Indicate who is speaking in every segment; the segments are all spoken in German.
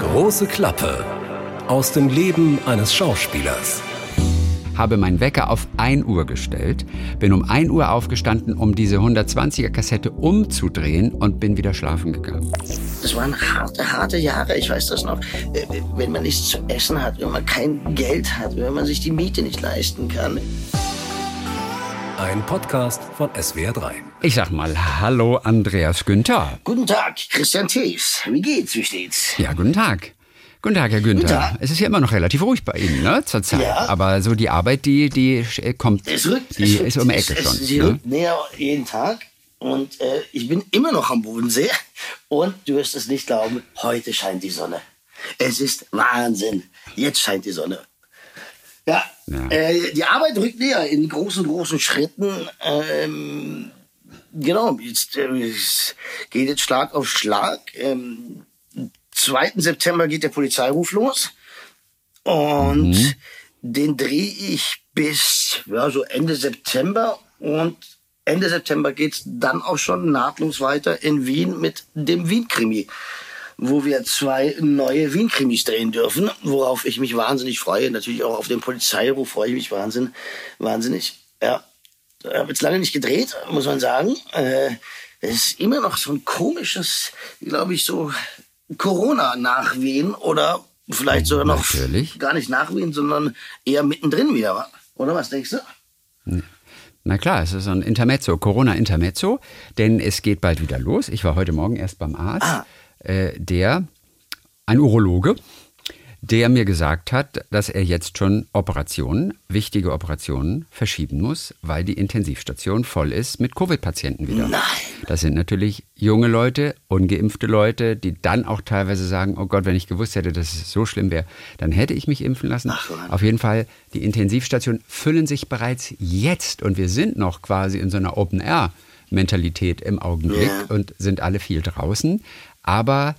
Speaker 1: Große Klappe aus dem Leben eines Schauspielers
Speaker 2: habe meinen Wecker auf 1 Uhr gestellt, bin um 1 Uhr aufgestanden, um diese 120er Kassette umzudrehen und bin wieder schlafen gegangen.
Speaker 3: Das waren harte, harte Jahre, ich weiß das noch. Äh, wenn man nichts zu essen hat, wenn man kein Geld hat, wenn man sich die Miete nicht leisten kann.
Speaker 1: Ein Podcast von SWR3.
Speaker 2: Ich sag mal Hallo Andreas Günther.
Speaker 3: Guten Tag, Christian Thees. Wie geht's, wie steht's?
Speaker 2: Ja, guten Tag. Guten Tag, Herr Günther. Tag. Es ist ja immer noch relativ ruhig bei Ihnen, ne, zurzeit. Ja. Aber so die Arbeit, die, die kommt,
Speaker 3: es rückt,
Speaker 2: die
Speaker 3: es
Speaker 2: rückt, ist um die Ecke
Speaker 3: es,
Speaker 2: schon.
Speaker 3: Sie ne? rückt näher jeden Tag. Und äh, ich bin immer noch am Bodensee. Und du wirst es nicht glauben, heute scheint die Sonne. Es ist Wahnsinn. Jetzt scheint die Sonne. Ja, ja. Äh, die Arbeit rückt näher in großen, großen Schritten. Ähm, genau, jetzt äh, geht jetzt Schlag auf Schlag. Ähm, 2. September geht der Polizeiruf los. Und mhm. den drehe ich bis ja, so Ende September. Und Ende September geht's dann auch schon nahtlos weiter in Wien mit dem Wien-Krimi wo wir zwei neue Wien-Krimis drehen dürfen, worauf ich mich wahnsinnig freue. Natürlich auch auf den Polizeiruf freue ich mich wahnsinn, wahnsinnig. Ja, ich habe jetzt lange nicht gedreht, muss man sagen. Äh, es ist immer noch so ein komisches, glaube ich, so Corona-Nachwehen oder vielleicht sogar noch
Speaker 2: Natürlich.
Speaker 3: gar nicht Nachwehen, sondern eher mittendrin wieder. Oder was denkst du?
Speaker 2: Na klar, es ist ein Intermezzo, Corona-Intermezzo, denn es geht bald wieder los. Ich war heute Morgen erst beim Arzt, ah. Äh, der, ein Urologe, der mir gesagt hat, dass er jetzt schon Operationen, wichtige Operationen, verschieben muss, weil die Intensivstation voll ist mit Covid-Patienten wieder.
Speaker 3: Nein.
Speaker 2: Das sind natürlich junge Leute, ungeimpfte Leute, die dann auch teilweise sagen, oh Gott, wenn ich gewusst hätte, dass es so schlimm wäre, dann hätte ich mich impfen lassen.
Speaker 3: Ach,
Speaker 2: Auf jeden Fall, die Intensivstationen füllen sich bereits jetzt und wir sind noch quasi in so einer Open-Air-Mentalität im Augenblick ja. und sind alle viel draußen. Aber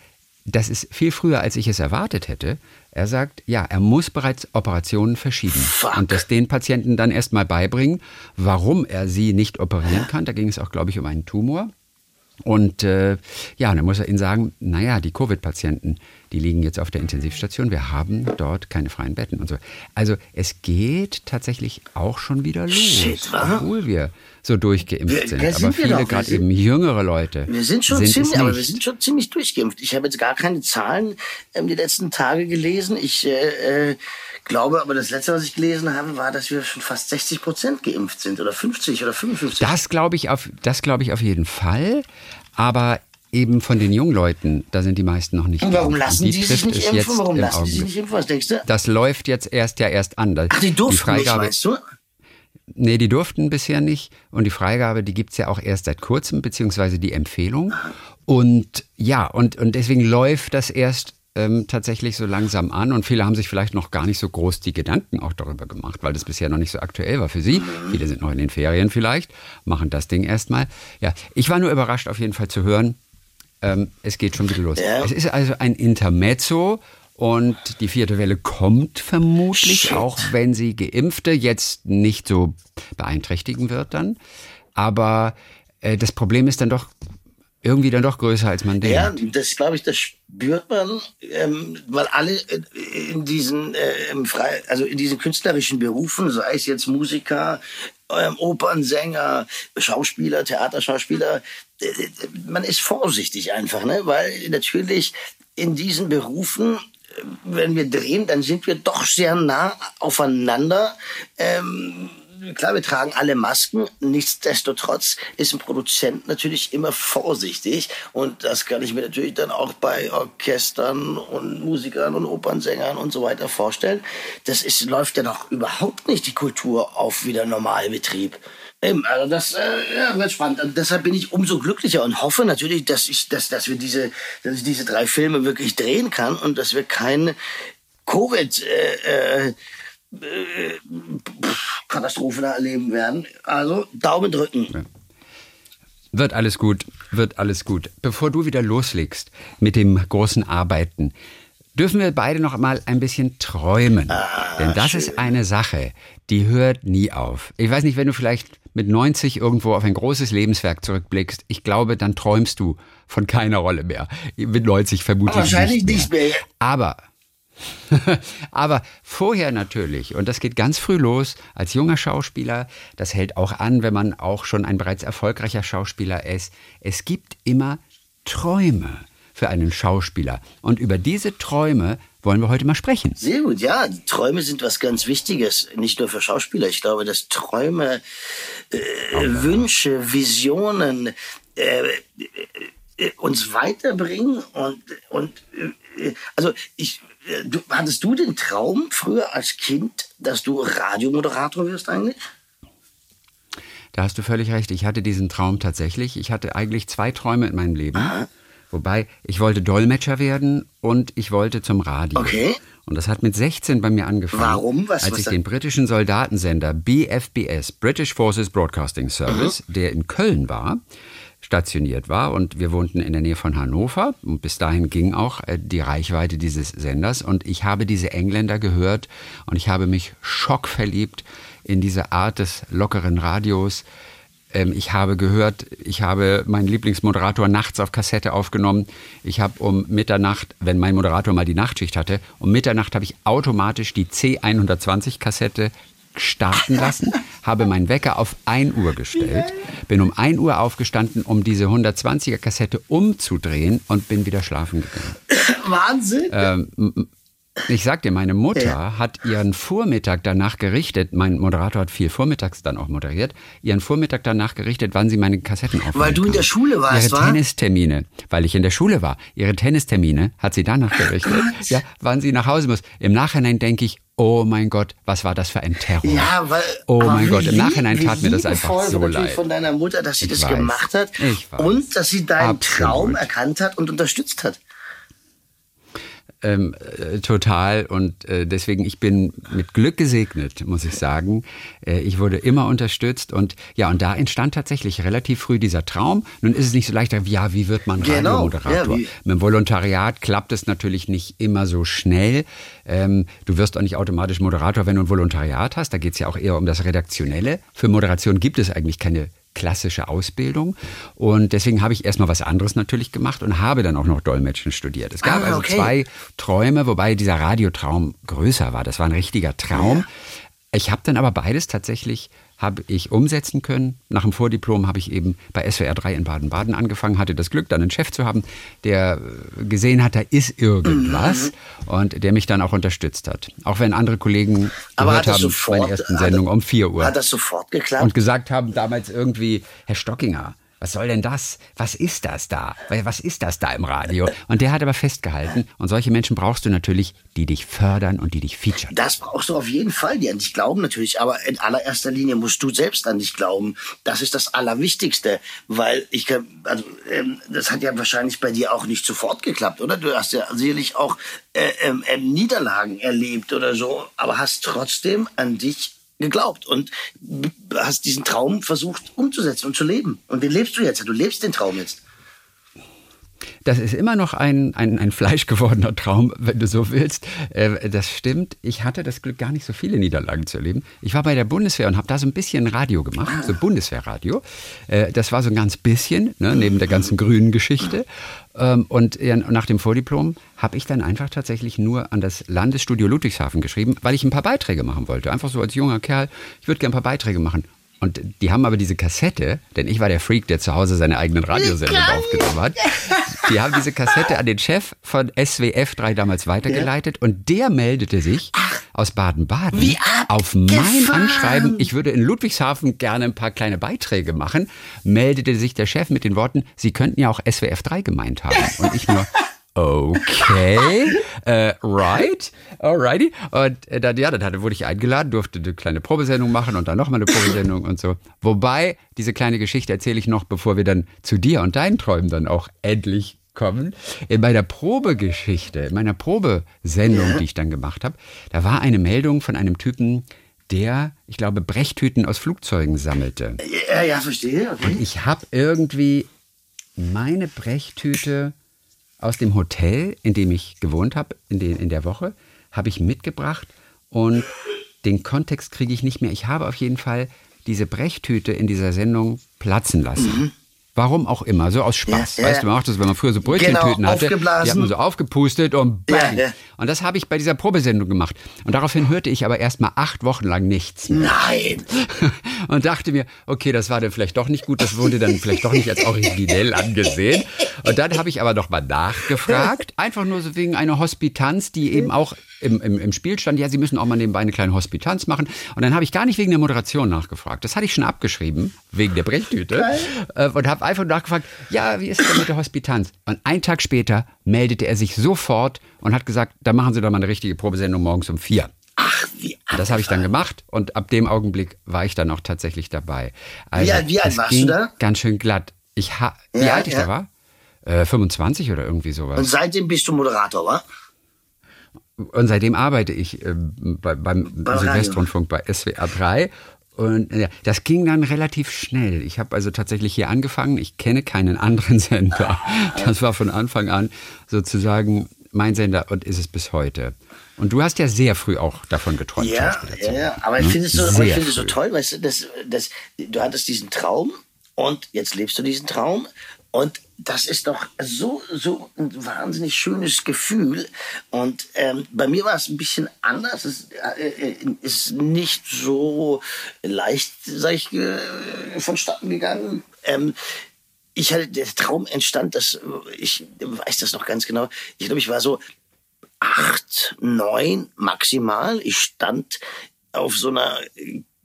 Speaker 2: das ist viel früher, als ich es erwartet hätte. Er sagt, ja, er muss bereits Operationen verschieben
Speaker 3: Fuck.
Speaker 2: und das den Patienten dann erstmal beibringen, warum er sie nicht operieren kann. Da ging es auch, glaube ich, um einen Tumor. Und äh, ja, dann muss er ihnen sagen, naja, die Covid-Patienten, die liegen jetzt auf der Intensivstation, wir haben dort keine freien Betten und so. Also es geht tatsächlich auch schon wieder los,
Speaker 3: Shit,
Speaker 2: obwohl wir so durchgeimpft wir, sind. Aber sind viele, gerade eben jüngere Leute.
Speaker 3: Wir sind schon sind ziemlich, aber wir sind schon ziemlich durchgeimpft. Ich habe jetzt gar keine Zahlen ähm, die letzten Tage gelesen. Ich äh, äh, glaube aber, das letzte, was ich gelesen habe, war, dass wir schon fast 60 Prozent geimpft sind oder 50 oder 55.
Speaker 2: Das glaube ich auf, das glaube ich auf jeden Fall. Aber eben von den jungen Leuten, da sind die meisten noch nicht.
Speaker 3: Und warum lassen die, die sich nicht impfen? Warum lassen die sich nicht impfen? Was denkst du?
Speaker 2: Das läuft jetzt erst ja erst an.
Speaker 3: Ach, die durften die Freigabe, nicht, meinst du?
Speaker 2: Nee, die durften bisher nicht. Und die Freigabe, die gibt's ja auch erst seit kurzem, beziehungsweise die Empfehlung. Und ja, und, und deswegen läuft das erst ähm, tatsächlich so langsam an. Und viele haben sich vielleicht noch gar nicht so groß die Gedanken auch darüber gemacht, weil das bisher noch nicht so aktuell war für sie. Mhm. Viele sind noch in den Ferien vielleicht, machen das Ding erstmal. Ja, ich war nur überrascht auf jeden Fall zu hören, ähm, es geht schon wieder los. Ja. Es ist also ein Intermezzo und die vierte Welle kommt vermutlich, Shit. auch wenn sie Geimpfte jetzt nicht so beeinträchtigen wird dann. Aber äh, das Problem ist dann doch irgendwie dann doch größer, als man denkt.
Speaker 3: Ja, das glaube ich, das spürt man, ähm, weil alle in diesen äh, frei, also in diesen künstlerischen Berufen, sei es jetzt Musiker, ähm, Opernsänger, Schauspieler, Theaterschauspieler, äh, man ist vorsichtig einfach, ne? weil natürlich in diesen Berufen äh, wenn wir drehen, dann sind wir doch sehr nah aufeinander. Ähm, klar, wir tragen alle Masken. Nichtsdestotrotz ist ein Produzent natürlich immer vorsichtig. Und das kann ich mir natürlich dann auch bei Orchestern und Musikern und Opernsängern und so weiter vorstellen. Das ist, läuft ja noch überhaupt nicht die Kultur auf wieder Normalbetrieb. Eben, also das äh, ja, wird spannend. Und deshalb bin ich umso glücklicher und hoffe natürlich, dass ich, dass, dass wir diese, dass ich diese drei Filme wirklich drehen kann und dass wir keine Covid äh, äh, Katastrophen erleben werden. Also Daumen drücken. Ja.
Speaker 2: Wird alles gut, wird alles gut. Bevor du wieder loslegst mit dem großen Arbeiten, dürfen wir beide noch mal ein bisschen träumen. Ah, Denn das schön. ist eine Sache, die hört nie auf. Ich weiß nicht, wenn du vielleicht mit 90 irgendwo auf ein großes Lebenswerk zurückblickst, ich glaube, dann träumst du von keiner Rolle mehr. Mit 90 vermutlich
Speaker 3: Wahrscheinlich
Speaker 2: nicht mehr.
Speaker 3: nicht mehr.
Speaker 2: Aber aber vorher natürlich, und das geht ganz früh los, als junger Schauspieler, das hält auch an, wenn man auch schon ein bereits erfolgreicher Schauspieler ist, es gibt immer Träume für einen Schauspieler. Und über diese Träume wollen wir heute mal sprechen.
Speaker 3: Sehr gut, ja. Träume sind was ganz Wichtiges, nicht nur für Schauspieler. Ich glaube, dass Träume, äh, Wünsche, Visionen äh, äh, uns weiterbringen und, und äh, also ich, äh, du, hattest du den Traum früher als Kind, dass du Radiomoderator wirst eigentlich?
Speaker 2: Da hast du völlig recht. Ich hatte diesen Traum tatsächlich. Ich hatte eigentlich zwei Träume in meinem Leben.
Speaker 3: Aha.
Speaker 2: Wobei, ich wollte Dolmetscher werden und ich wollte zum Radio.
Speaker 3: Okay.
Speaker 2: Und das hat mit 16 bei mir angefangen.
Speaker 3: Warum? Was-
Speaker 2: als
Speaker 3: was
Speaker 2: ich
Speaker 3: da-
Speaker 2: den britischen Soldatensender BFBS, British Forces Broadcasting Service, der in Köln war, stationiert war und wir wohnten in der Nähe von Hannover und bis dahin ging auch äh, die Reichweite dieses Senders und ich habe diese Engländer gehört und ich habe mich schockverliebt in diese Art des lockeren Radios. Ähm, Ich habe gehört, ich habe meinen Lieblingsmoderator nachts auf Kassette aufgenommen. Ich habe um Mitternacht, wenn mein Moderator mal die Nachtschicht hatte, um Mitternacht habe ich automatisch die C120-Kassette starten lassen, habe meinen Wecker auf 1 Uhr gestellt, bin um 1 Uhr aufgestanden, um diese 120er Kassette umzudrehen und bin wieder schlafen gegangen.
Speaker 3: Wahnsinn.
Speaker 2: Ähm, Ich sag dir, meine Mutter hat ihren Vormittag danach gerichtet, mein Moderator hat viel vormittags dann auch moderiert, ihren Vormittag danach gerichtet, wann sie meine Kassetten aufnehmen
Speaker 3: Weil du in der Schule warst,
Speaker 2: Ihre
Speaker 3: wa?
Speaker 2: Tennistermine, weil ich in der Schule war, ihre Tennistermine hat sie danach gerichtet, ja, wann sie nach Hause muss. Im Nachhinein denke ich, oh mein Gott, was war das für ein Terror.
Speaker 3: Ja, weil.
Speaker 2: Oh mein Gott, im Nachhinein tat mir das einfach so leid.
Speaker 3: von deiner Mutter, dass sie
Speaker 2: Ich
Speaker 3: das
Speaker 2: weiß.
Speaker 3: gemacht hat. Und dass sie deinen
Speaker 2: Absolut.
Speaker 3: Traum erkannt hat und unterstützt hat.
Speaker 2: Ähm, äh, total und äh, deswegen ich bin mit Glück gesegnet, muss ich sagen. Äh, ich wurde immer unterstützt und ja und da entstand tatsächlich relativ früh dieser Traum. Nun ist es nicht so leicht, ja wie wird man
Speaker 3: Genau,
Speaker 2: Radiomoderator?
Speaker 3: ja,
Speaker 2: Mit dem Volontariat klappt es natürlich nicht immer so schnell. Ähm, du wirst auch nicht automatisch Moderator, wenn du ein Volontariat hast. Da geht es ja auch eher um das Redaktionelle. Für Moderation gibt es eigentlich keine klassische Ausbildung. Und deswegen habe ich erstmal was anderes natürlich gemacht und habe dann auch noch Dolmetschen studiert. Es gab
Speaker 3: Ah,
Speaker 2: also
Speaker 3: okay.
Speaker 2: zwei Träume, wobei dieser Radiotraum größer war. Das war ein richtiger Traum. Ich habe dann aber beides tatsächlich habe ich umsetzen können. Nach dem Vordiplom habe ich eben bei SWR 3 in Baden-Baden angefangen, hatte das Glück, dann einen Chef zu haben, der äh, gesehen hat, da ist irgendwas und der mich dann auch unterstützt hat. Auch wenn andere Kollegen
Speaker 3: Aber
Speaker 2: gehört haben,
Speaker 3: sofort-
Speaker 2: meine ersten Sendungen um 4 Uhr
Speaker 3: Hat das sofort geklappt?
Speaker 2: und gesagt haben damals irgendwie, Herr Stockinger, was soll denn das? Was ist das da? Was ist das da im Radio? Und der hat aber festgehalten. Und solche Menschen brauchst du natürlich, die dich fördern und die dich featuren.
Speaker 3: Das brauchst du auf jeden Fall, die an dich glauben natürlich, aber in allererster Linie musst du selbst an dich glauben. Das ist das Allerwichtigste, weil ich kann, also ähm, das hat ja wahrscheinlich bei dir auch nicht sofort geklappt, oder? Du hast ja sicherlich auch äh, ähm, ähm, Niederlagen erlebt oder so, aber hast trotzdem an dich geglaubt und hast diesen Traum versucht umzusetzen und zu leben. Und den lebst du jetzt. Du lebst den Traum jetzt.
Speaker 2: Das ist immer noch ein, ein, ein fleischgewordener Traum, wenn du so willst. Äh, das stimmt. Ich hatte das Glück, gar nicht so viele Niederlagen zu erleben. Ich war bei der Bundeswehr und habe da so ein bisschen Radio gemacht, so Bundeswehrradio. Äh, das war so ein ganz bisschen, ne, neben der ganzen grünen Geschichte. Ähm, und nach dem Vordiplom habe ich dann einfach tatsächlich nur an das Landesstudio Ludwigshafen geschrieben, weil ich ein paar Beiträge machen wollte. Einfach so als junger Kerl, ich würde gerne ein paar Beiträge machen. Und die haben aber diese Kassette, denn ich war der Freak, der zu Hause seine eigenen Radiosendungen aufgenommen hat. Die haben diese Kassette an den Chef von SWF 3 damals weitergeleitet und der meldete sich aus Baden-Baden auf mein. Anschreiben, ich würde in Ludwigshafen gerne ein paar kleine Beiträge machen, meldete sich der Chef mit den Worten, Sie könnten ja auch SWF 3 gemeint haben. Und ich nur, okay, äh, right, alrighty. Und äh, dann, ja, dann hatte, wurde ich eingeladen, durfte eine kleine Probesendung machen und dann nochmal eine Probesendung und so. Wobei, diese kleine Geschichte erzähle ich noch, bevor wir dann zu dir und deinen Träumen dann auch endlich kommen. In meiner Probegeschichte, in meiner Probesendung, die ich dann gemacht habe, da war eine Meldung von einem Typen, der, ich glaube, Brechtüten aus Flugzeugen sammelte.
Speaker 3: Ja, ja, verstehe. Okay.
Speaker 2: Ich habe irgendwie meine Brechtüte aus dem Hotel, in dem ich gewohnt habe, in, in der Woche, habe ich mitgebracht und den Kontext kriege ich nicht mehr. Ich habe auf jeden Fall diese Brechtüte in dieser Sendung platzen lassen. Warum auch immer, so aus Spaß.
Speaker 3: Ja, ja.
Speaker 2: Weißt du, man macht das, wenn man früher so Brötchentüten
Speaker 3: Genau,
Speaker 2: hatte, die hat man so aufgepustet und bang.
Speaker 3: Ja, ja.
Speaker 2: Und das habe ich bei dieser Probesendung gemacht. Und daraufhin hörte ich aber erst mal acht Wochen lang nichts mehr.
Speaker 3: Nein.
Speaker 2: und dachte mir, okay, das war dann vielleicht doch nicht gut, das wurde dann vielleicht doch nicht als originell angesehen. Und dann habe ich aber noch mal nachgefragt, einfach nur so wegen einer Hospitanz, die eben auch im, im, im Spiel stand, ja, Sie müssen auch mal nebenbei eine kleine Hospitanz machen. Und dann habe ich gar nicht wegen der Moderation nachgefragt. Das hatte ich schon abgeschrieben, wegen der Brechtüte. Äh, und habe einfach nachgefragt, ja, wie ist es denn mit der Hospitanz? Und einen Tag später meldete er sich sofort und hat gesagt, da machen Sie doch mal eine richtige Probesendung morgens um vier.
Speaker 3: Ach, wie
Speaker 2: Und das habe ich dann gemacht und ab dem Augenblick war ich dann auch tatsächlich dabei. Also,
Speaker 3: Wie alt- wie alt warst du da?
Speaker 2: Ganz schön glatt. Ich ha wie
Speaker 3: Ja,
Speaker 2: alt ich
Speaker 3: ja.
Speaker 2: da war? Äh, 25 oder irgendwie sowas.
Speaker 3: Und seitdem bist du Moderator, wa?
Speaker 2: Und seitdem arbeite ich äh, bei, beim
Speaker 3: Radio.
Speaker 2: Südwestrundfunk bei SWR 3. Und ja, das ging dann relativ schnell. Ich habe also tatsächlich hier angefangen. Ich kenne keinen anderen Sender. Das war von Anfang an sozusagen mein Sender und ist es bis heute. Und du hast ja sehr früh auch davon geträumt.
Speaker 3: Ja, ja, ja. Aber ich finde es so, ich es so toll, weißt du, dass, dass du hattest diesen Traum und jetzt lebst du diesen Traum. Und das ist doch so, so ein wahnsinnig schönes Gefühl. Und ähm, bei mir war es ein bisschen anders. Es äh, äh, ist nicht so leicht, sag ich, äh, vonstatten gegangen. Ähm, ich hatte, der Traum entstand, dass, ich weiß das noch ganz genau, ich glaube, ich war so acht, neun maximal. Ich stand auf so einer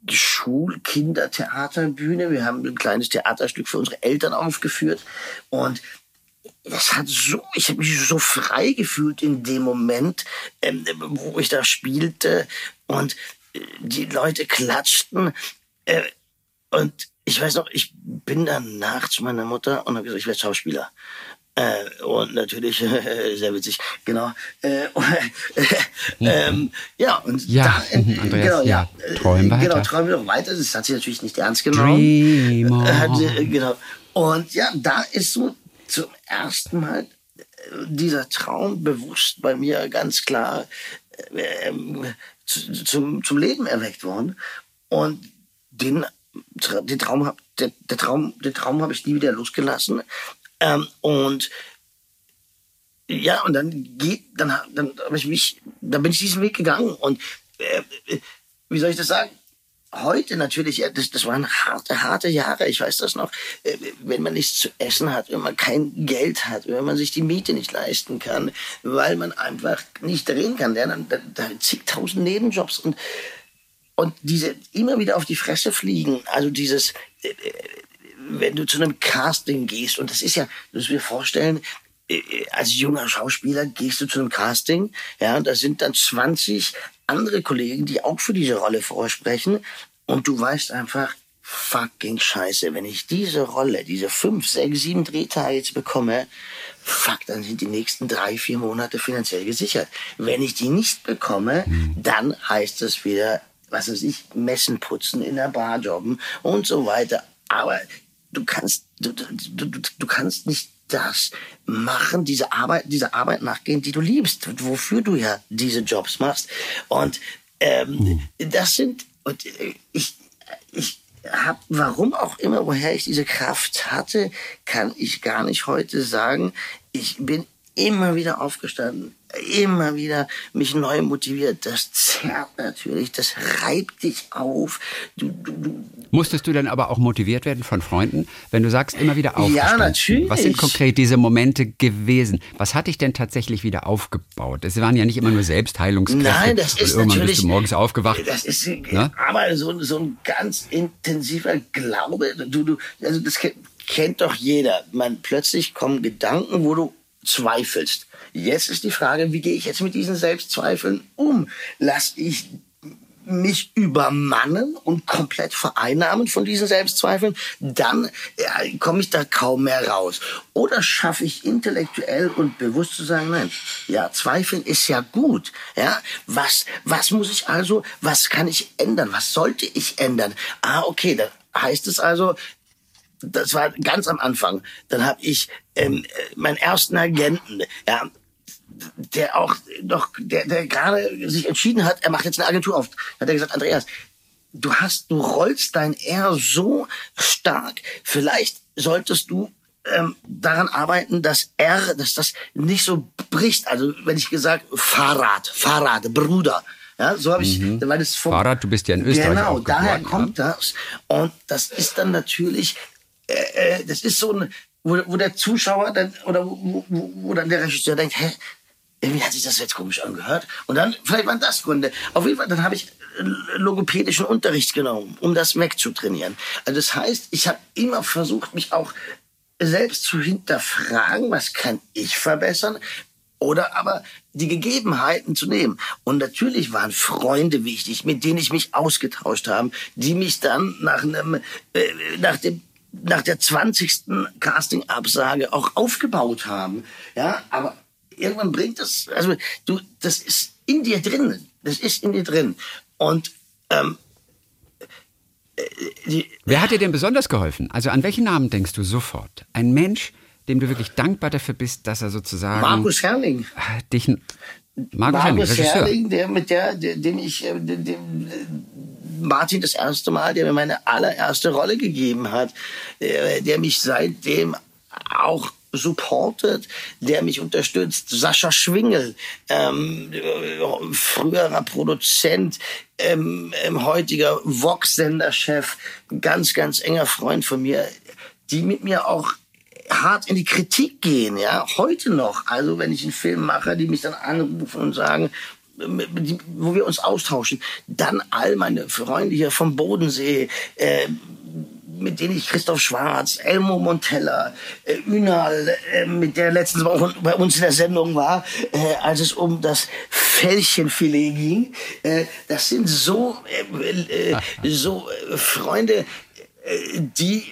Speaker 3: Schulkindertheaterbühne. Wir haben ein kleines Theaterstück für unsere Eltern aufgeführt und das hat so, ich habe mich so frei gefühlt in dem Moment, ähm, wo ich da spielte und äh, die Leute klatschten äh, und ich weiß noch, ich bin danach zu meiner Mutter und habe gesagt, ich werde Schauspieler. Äh, und natürlich, sehr witzig, genau. Äh, ähm, ja, und
Speaker 2: Ja,
Speaker 3: da, äh,
Speaker 2: mhm, Andreas,
Speaker 3: genau,
Speaker 2: ja,
Speaker 3: Äh,
Speaker 2: träum
Speaker 3: Genau,
Speaker 2: weiter.
Speaker 3: träumen noch weiter. Das hat sie natürlich nicht ernst genommen. Äh, äh, genau. Und ja, da ist so zum ersten Mal äh, dieser Traum bewusst bei mir ganz klar äh, ähm, zu, zum, zum Leben erweckt worden. Und den, den Traum, hab- der, der Traum, den Traum habe ich nie wieder losgelassen. Ähm, und ja, und dann geht, dann, dann habe ich mich, dann bin ich diesen Weg gegangen und äh, wie soll ich das sagen? Heute natürlich, das, das waren harte, harte Jahre. Ich weiß das noch. Äh, Wenn man nichts zu essen hat, wenn man kein Geld hat, wenn man sich die Miete nicht leisten kann, weil man einfach nicht drehen kann, ja, dann, dann, dann zigtausend Nebenjobs und und diese immer wieder auf die Fresse fliegen, also dieses, äh, äh, wenn du zu einem Casting gehst, und das ist ja, du musst dir vorstellen, äh, als junger Schauspieler gehst du zu einem Casting, ja, und da sind dann 20 andere Kollegen, die auch für diese Rolle vorsprechen, und du weißt einfach, fucking scheiße, wenn ich diese Rolle, diese fünf, sechs, sieben Drehtage jetzt bekomme, fuck, dann sind die nächsten drei, vier Monate finanziell gesichert. Wenn ich die nicht bekomme, dann heißt es wieder, was weiß ich, Messen putzen, in der Bar jobben und so weiter. Aber du kannst, du, du, du, du kannst nicht das machen, diese Arbeit, diese Arbeit nachgehen, die du liebst, wofür du ja diese Jobs machst. Und ähm, das sind, und ich, ich habe, warum auch immer, woher ich diese Kraft hatte, kann ich gar nicht heute sagen. Ich bin immer wieder aufgestanden, immer wieder mich neu motiviert. Das zerrt natürlich, das reibt dich auf. Du, du, du,
Speaker 2: Musstest du dann aber auch motiviert werden von Freunden, wenn du sagst, immer wieder aufgestanden?
Speaker 3: natürlich.
Speaker 2: Was sind konkret diese Momente gewesen? Was hat dich denn tatsächlich wieder aufgebaut? Es waren ja nicht immer nur Selbstheilungskräfte.
Speaker 3: Nein, das ist
Speaker 2: irgendwann
Speaker 3: natürlich.
Speaker 2: bist du morgens aufgewacht.
Speaker 3: Das ist
Speaker 2: Ne?
Speaker 3: aber so, so ein ganz intensiver Glaube. Du, du, also das kennt, kennt doch jeder. Man plötzlich kommen Gedanken, wo du zweifelst. Jetzt ist die Frage, wie gehe ich jetzt mit diesen Selbstzweifeln um? Lass ich mich übermannen und komplett vereinnahmen von diesen Selbstzweifeln, dann ja, komme ich da kaum mehr raus. Oder schaffe ich intellektuell und bewusst zu sagen, nein, ja, Zweifeln ist ja gut. Ja, was, was muss ich also, was kann ich ändern? Was sollte ich ändern? Ah, okay, da heißt es also, das war ganz am Anfang. Dann habe ich ähm, äh, meinen ersten Agenten, ja, der auch noch, der, der gerade sich entschieden hat, er macht jetzt eine Agentur auf. Hat er gesagt, Andreas, du hast, du rollst dein R so stark. Vielleicht solltest du ähm, daran arbeiten, dass R, dass das nicht so bricht. Also wenn ich gesagt Fahrrad, Fahrrad, Bruder, ja, so habe ich,
Speaker 2: Mhm.
Speaker 3: weil das vom,
Speaker 2: Fahrrad, du bist ja in Österreich
Speaker 3: Genau, daher
Speaker 2: geboren,
Speaker 3: kommt das. Und das ist dann natürlich, äh, äh, das ist so ein, wo, wo der Zuschauer dann, oder wo, wo, wo dann der Regisseur denkt, hä, irgendwie hat sich das jetzt komisch angehört. Und dann, vielleicht waren das Gründe. Auf jeden Fall, dann habe ich äh, logopädischen Unterricht genommen, um das wegzutrainieren. Also das heißt, ich habe immer versucht, mich auch selbst zu hinterfragen, was kann ich verbessern, oder aber die Gegebenheiten zu nehmen. Und natürlich waren Freunde wichtig, mit denen ich mich ausgetauscht habe, die mich dann nach einem, äh, nach dem nach der 20. Casting-Absage auch aufgebaut haben. Ja, aber irgendwann bringt das, also du, das ist in dir drin. Das ist in dir drin. Und ähm, äh, die,
Speaker 2: Wer hat dir denn besonders geholfen? Also an welchen Namen denkst du sofort? Ein Mensch, dem du wirklich dankbar dafür bist, dass er sozusagen
Speaker 3: Markus Herrling.
Speaker 2: Ah, dich Markus, Herrling,
Speaker 3: Markus
Speaker 2: Regisseur.
Speaker 3: Herrling, der mit der, der dem ich, äh, dem, dem äh, Martin das erste Mal, der mir meine allererste Rolle gegeben hat, der, der mich seitdem auch supportet, der mich unterstützt. Sascha Schwingel, ähm, äh, früherer Produzent, ähm, ähm, heutiger Vox-Senderchef, ganz, ganz enger Freund von mir, die mit mir auch hart in die Kritik gehen, ja, heute noch. Also wenn ich einen Film mache, die mich dann anrufen und sagen, die, wo wir uns austauschen, dann all meine Freunde hier vom Bodensee, äh, mit denen ich Christoph Schwarz, Elmo Montella, äh, Ünal, äh, mit der letztens Woche bei uns in der Sendung war, äh, als es um das Fällchenfilet ging. Äh, das sind so, äh, äh, so äh, Freunde, äh, die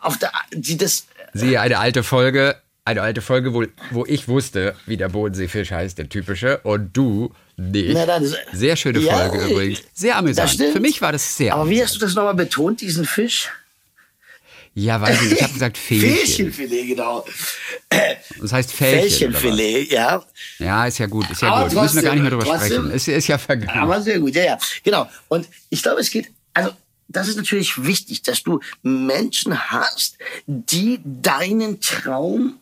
Speaker 3: auf der, die das
Speaker 2: Siehe eine alte Folge, eine alte Folge, wo, wo ich wusste, wie der Bodenseefisch heißt, der typische, und du nicht.
Speaker 3: Das-
Speaker 2: sehr schöne
Speaker 3: Ja,
Speaker 2: Folge übrigens. Sehr amüsant. Für mich war das sehr
Speaker 3: Aber wie
Speaker 2: amüsant.
Speaker 3: hast du das nochmal betont, diesen Fisch?
Speaker 2: Ja, weiß ich. Ich habe gesagt Fählchen.
Speaker 3: Fählchenfilet, genau.
Speaker 2: Das heißt was?
Speaker 3: Fählchenfilet, ja.
Speaker 2: Ja, ist ja gut, ist ja
Speaker 3: Aber
Speaker 2: gut. Müssen wir gar nicht mehr drüber
Speaker 3: trotzdem-
Speaker 2: sprechen. Ist, ist ja vergangen.
Speaker 3: Aber sehr gut, ja, ja. Genau. Und ich glaube, es geht, also, das ist natürlich wichtig, dass du Menschen hast, die deinen Traum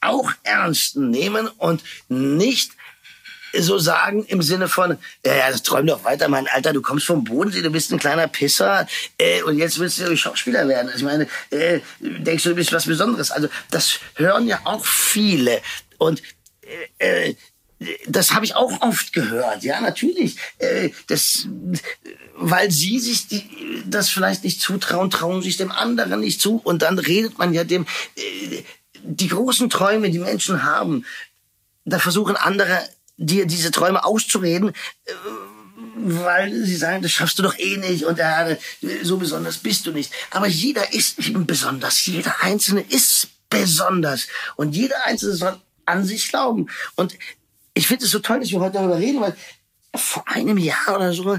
Speaker 3: auch ernst nehmen und nicht so sagen im Sinne von, ja, ja, träum doch weiter, mein Alter, du kommst vom Bodensee, du bist ein kleiner Pisser äh, und jetzt willst du Schauspieler werden. Also ich meine, äh, denkst du, du bist was Besonderes. Also das hören ja auch viele und äh, äh, das habe ich auch oft gehört, ja, natürlich. Äh, das, weil sie sich die, das vielleicht nicht zutrauen, trauen sich dem anderen nicht zu und dann redet man ja dem, äh, die großen Träume, die Menschen haben, da versuchen andere dir diese Träume auszureden, äh, weil sie sagen, das schaffst du doch eh nicht und äh, so besonders bist du nicht. Aber jeder ist eben besonders, jeder Einzelne ist besonders und jeder Einzelne soll an sich glauben. Und ich finde es so toll, dass wir heute darüber reden, weil vor einem Jahr oder so,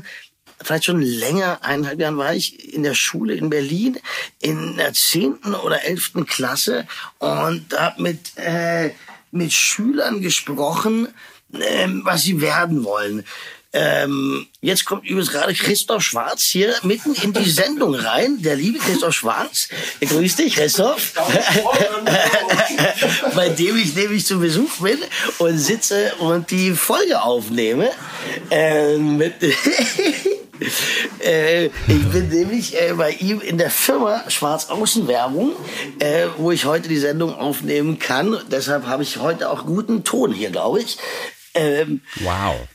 Speaker 3: vielleicht schon länger, eineinhalb Jahren war ich in der Schule in Berlin in der zehnten oder elften Klasse und habe mit, äh, mit Schülern gesprochen, ähm, was sie werden wollen. Ähm, jetzt kommt übrigens gerade Christoph Schwarz hier mitten in die Sendung rein. Der liebe Christoph Schwarz. Grüß dich, Christoph. Bei dem ich nämlich zu Besuch bin und sitze und die Folge aufnehme. Ähm, äh, ich bin nämlich äh, bei ihm in der Firma Schwarz Außenwerbung, äh, wo ich heute die Sendung aufnehmen kann. Deshalb habe ich heute auch guten Ton hier, glaube ich. Ähm,
Speaker 2: Wow.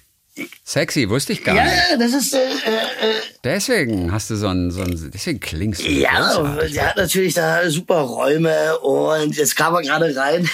Speaker 2: Sexy, wusste ich gar
Speaker 3: ja,
Speaker 2: nicht.
Speaker 3: ja, das ist äh, äh,
Speaker 2: Deswegen hast du so ein, so ein deswegen klingst du
Speaker 3: Ja,
Speaker 2: großartig.
Speaker 3: der hat natürlich da super Räume und jetzt kam er gerade rein.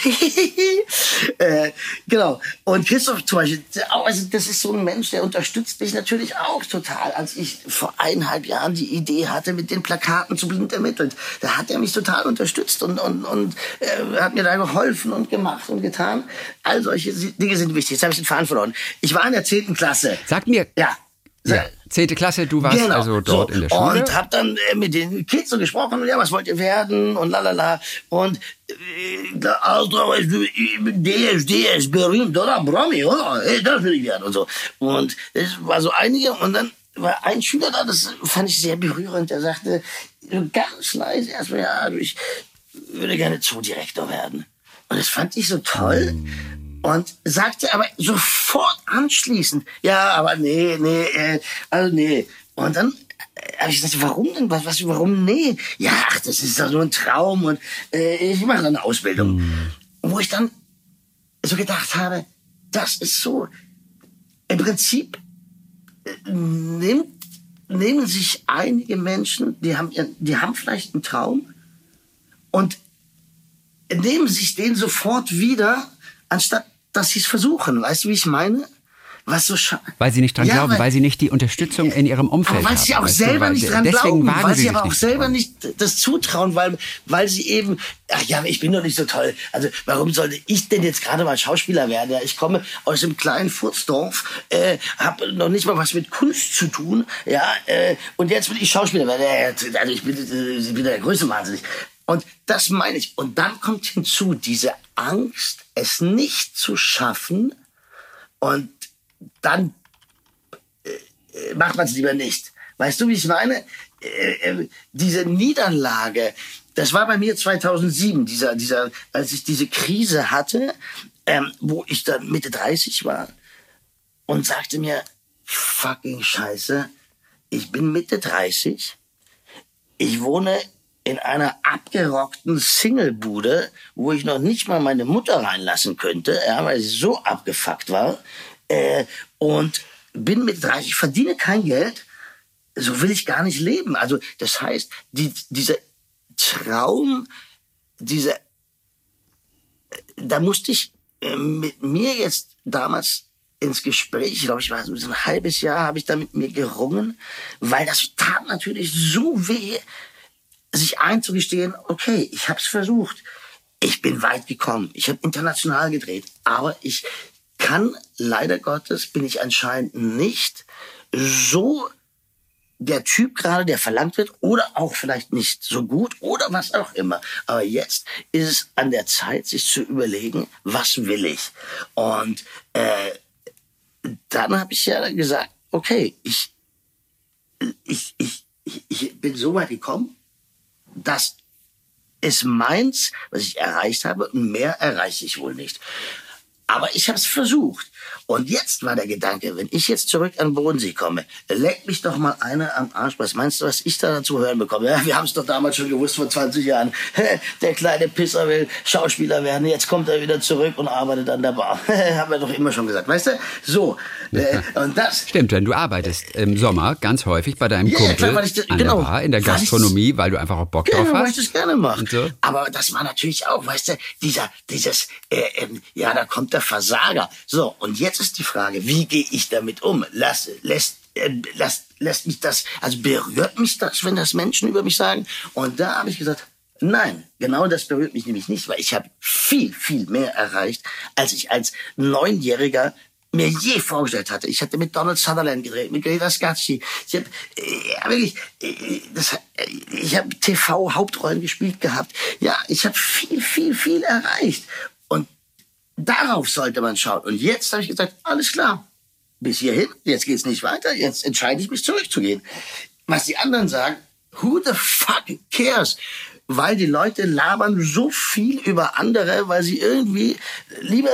Speaker 3: äh, genau. Und Christoph zum Beispiel, also das ist so ein Mensch, der unterstützt mich natürlich auch total. Als ich vor eineinhalb Jahren die Idee hatte, mit den Plakaten zu blind ermittelt, da hat er mich total unterstützt und, und, und äh, hat mir da geholfen und gemacht und getan. All solche Dinge sind wichtig. Jetzt habe ich den Faden verloren. Ich war in der zehnten Klasse.
Speaker 2: Sag mir,
Speaker 3: Ja.
Speaker 2: ja, zehnte Klasse, du warst
Speaker 3: Genau.
Speaker 2: also dort
Speaker 3: so.
Speaker 2: in der Schule.
Speaker 3: Und hab dann äh, mit den Kids so gesprochen, ja, was wollt ihr werden und lalala. Und äh, der Alter, weißt du, der ist, der ist berühmt, oder? Promi, oder? Ey, das will ich werden und so. Und es war so einige und dann war ein Schüler da, das fand ich sehr berührend, der sagte ganz leise erstmal, ja, also ich würde gerne Zoodirektor werden. Und das fand ich so toll. Und sagte aber sofort anschließend, ja, aber nee, nee, äh, also nee. Und dann äh, habe ich gesagt, warum denn? Was, was, warum nee? Ja, ach, das ist doch nur ein Traum und äh, ich mache eine Ausbildung. Mhm. Wo ich dann so gedacht habe, das ist so, im Prinzip äh, nimmt, nehmen sich einige Menschen, die haben, die haben vielleicht einen Traum und nehmen sich den sofort wieder, anstatt dass sie es versuchen. Weißt du, wie ich meine? Was so
Speaker 2: weil sie nicht dran ja, glauben, weil, weil, sie nicht die Unterstützung in ihrem Umfeld
Speaker 3: weil
Speaker 2: haben.
Speaker 3: sie auch selber du, nicht dran glauben, weil sie aber auch selber trauen. nicht das zutrauen, weil, weil sie eben, ach ja, ich bin doch nicht so toll. Also warum sollte ich denn jetzt gerade mal Schauspieler werden? Ja, ich komme aus einem kleinen Furzdorf, äh, habe noch nicht mal was mit Kunst zu tun, ja, äh, und jetzt will ich Schauspieler werden. Also ich bin, äh, ich bin der größte wahnsinnig. Und das meine ich. Und dann kommt hinzu diese Angst, es nicht zu schaffen. Und dann äh, macht man es lieber nicht. Weißt du, wie ich meine? Äh, äh, diese Niederlage, das war bei mir 2007, dieser, dieser, als ich diese Krise hatte, ähm, wo ich dann Mitte 30 war und sagte mir, fucking Scheiße, ich bin Mitte 30, ich wohne in einer abgerockten Singlebude, wo ich noch nicht mal meine Mutter reinlassen könnte, ja, weil sie so abgefuckt war. Äh, und bin mit 30, verdiene kein Geld, so will ich gar nicht leben. Also das heißt, die, dieser Traum, diese, da musste ich äh, mit mir jetzt damals ins Gespräch, ich glaube, ich war so ein halbes Jahr, habe ich da mit mir gerungen, weil das tat natürlich so weh, sich einzugestehen, okay, ich habe es versucht. Ich bin weit gekommen. Ich habe international gedreht. Aber ich kann, leider Gottes, bin ich anscheinend nicht so der Typ gerade, der verlangt wird, oder auch vielleicht nicht so gut, oder was auch immer. Aber jetzt ist es an der Zeit, sich zu überlegen, was will ich? Und äh, dann habe ich ja gesagt, okay, ich, ich, ich, ich bin so weit gekommen, das ist meins, was ich erreicht habe, und mehr erreiche ich wohl nicht. Aber ich habe es versucht. Und jetzt war der Gedanke, wenn ich jetzt zurück an Bodensee komme, leck mich doch mal einer am Arsch. Was meinst du, was ich da dazu hören bekomme? Ja, wir haben es doch damals schon gewusst, vor 20 Jahren. Der kleine Pisser will Schauspieler werden, jetzt kommt er wieder zurück und arbeitet an der Bar. haben wir doch immer schon gesagt, weißt du? So, äh, und das...
Speaker 2: Stimmt, denn du arbeitest im Sommer ganz häufig bei deinem yeah, Kumpel klar, weil ich das, an genau, der Bar, in der Gastronomie, weil, weil, du einfach auch Bock
Speaker 3: genau,
Speaker 2: drauf hast.
Speaker 3: weil ich das gerne mache. So. Aber das war natürlich auch, weißt du, dieser, dieses, äh, äh, ja, da kommt der Versager. So, und jetzt ist die Frage, wie gehe ich damit um? Lass, lässt, äh, lässt, lässt mich das, also berührt mich das, wenn das Menschen über mich sagen? Und da habe ich gesagt, Nein, genau das berührt mich nämlich nicht, weil ich habe viel, viel mehr erreicht, als ich als Neunjähriger mir je vorgestellt hatte. Ich hatte mit Donald Sutherland gedreht, mit Greta Scacchi. Ich habe äh, wirklich, äh, das, äh, ich habe TV-Hauptrollen gespielt gehabt. Ja, ich habe viel, viel, viel erreicht. Darauf sollte man schauen. Und jetzt habe ich gesagt, alles klar, bis hierhin, jetzt geht's nicht weiter, jetzt entscheide ich mich zurückzugehen. Was die anderen sagen, who the fuck cares? Weil die Leute labern so viel über andere, weil sie irgendwie lieber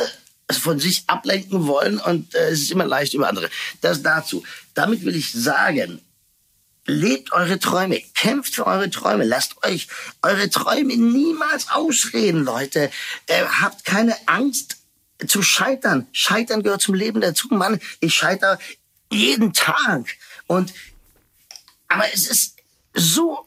Speaker 3: von sich ablenken wollen und äh, es ist immer leicht über andere. Das dazu. Damit will ich sagen, Lebt eure Träume, kämpft für eure Träume, lasst euch eure Träume niemals ausreden, Leute. Äh, habt keine Angst zu scheitern. Scheitern gehört zum Leben dazu. Mann, ich scheitere jeden Tag. Und, aber es ist so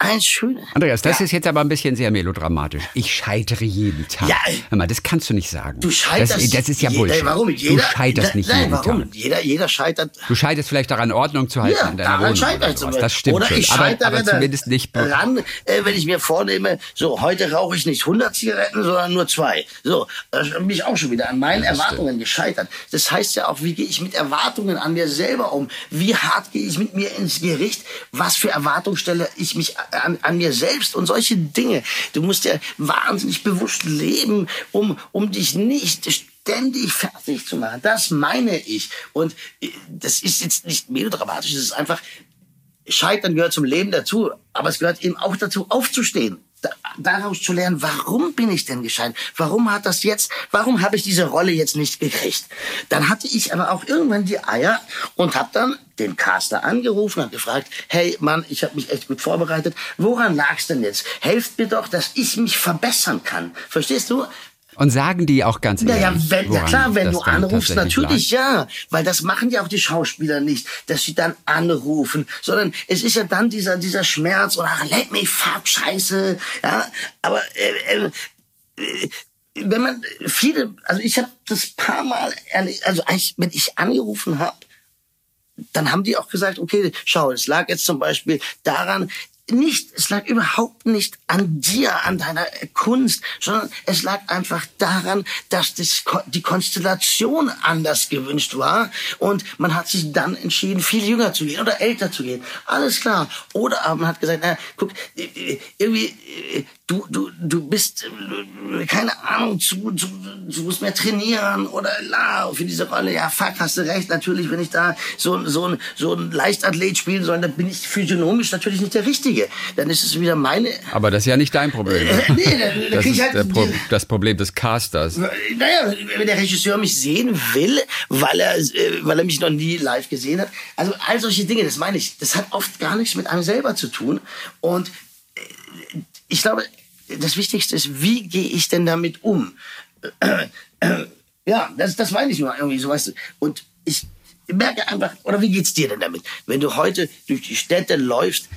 Speaker 3: ein schöner.
Speaker 2: Andreas, das ja. ist jetzt aber ein bisschen sehr melodramatisch. Ich scheitere jeden Tag. Ja. Hör mal, das kannst du nicht sagen.
Speaker 3: Du scheiterst.
Speaker 2: Das, das ist ja
Speaker 3: jeder,
Speaker 2: Bullshit.
Speaker 3: Warum? Jeder,
Speaker 2: du scheiterst nicht nein, jeden
Speaker 3: warum?
Speaker 2: Tag.
Speaker 3: Jeder, jeder scheitert.
Speaker 2: Du scheiterst vielleicht daran, Ordnung zu halten
Speaker 3: ja,
Speaker 2: in deiner Wohnung. Oder das stimmt
Speaker 3: oder
Speaker 2: schon.
Speaker 3: Ich scheitere
Speaker 2: aber, aber zumindest nicht.
Speaker 3: Ran, äh, wenn ich mir vornehme, so, heute rauche ich nicht 100 Zigaretten, sondern nur zwei. So, da bin ich auch schon wieder an meinen Erwartungen stimmt. gescheitert. Das heißt ja auch, wie gehe ich mit Erwartungen an mir selber um? Wie hart gehe ich mit mir ins Gericht? Was für Erwartungen stelle ich mich an, an mir selbst und solche Dinge. Du musst ja wahnsinnig bewusst leben, um, um dich nicht ständig fertig zu machen. Das meine ich. Und äh, das ist jetzt nicht melodramatisch, es ist einfach, Scheitern gehört zum Leben dazu, aber es gehört eben auch dazu, aufzustehen daraus zu lernen, warum bin ich denn gescheitert? Warum hat das jetzt, warum habe ich diese Rolle jetzt nicht gekriegt? Dann hatte ich aber auch irgendwann die Eier und habe dann den Caster angerufen und gefragt, hey Mann, ich habe mich echt gut vorbereitet. Woran lag's denn jetzt? Helft mir doch, dass ich mich verbessern kann. Verstehst du?
Speaker 2: Und sagen die auch ganz ehrlich?
Speaker 3: Naja, wenn, ja klar, wenn du anrufst, natürlich lag. ja. Weil das machen ja auch die Schauspieler nicht, dass sie dann anrufen, sondern es ist ja dann dieser, dieser Schmerz oder let me fuck, scheiße. Ja, aber äh, äh, äh wenn man viele, also ich habe das paar Mal also eigentlich, wenn ich angerufen habe, dann haben die auch gesagt, okay, schau, es lag jetzt zum Beispiel daran, nicht, es lag überhaupt nicht an dir, an deiner Kunst, sondern es lag einfach daran, dass das, die Konstellation anders gewünscht war und man hat sich dann entschieden, viel jünger zu gehen oder älter zu gehen. Alles klar. Oder aber man hat gesagt, na, guck, irgendwie, du, du, du bist, keine Ahnung, zu, zu, du musst mehr trainieren oder la, für diese Rolle, ja, fuck, hast du recht, natürlich, wenn ich da so, so, ein, so ein Leichtathlet spielen soll, dann bin ich physiognomisch natürlich nicht der Richtige. Dann ist es wieder meine.
Speaker 2: Aber das ist ja nicht dein Problem.
Speaker 3: Äh, nee, dann,
Speaker 2: das ist halt Pro das Problem des Casters.
Speaker 3: Naja, wenn der Regisseur mich sehen will, weil er, äh, weil er mich noch nie live gesehen hat. Also all solche Dinge, das meine ich. Das hat oft gar nichts mit einem selber zu tun. Und äh, ich glaube, das Wichtigste ist, wie gehe ich denn damit um? Ja, das, das meine ich nur irgendwie, so weißt du. Und ich merke einfach, oder wie geht's dir denn damit? Wenn du heute durch die Städte läufst,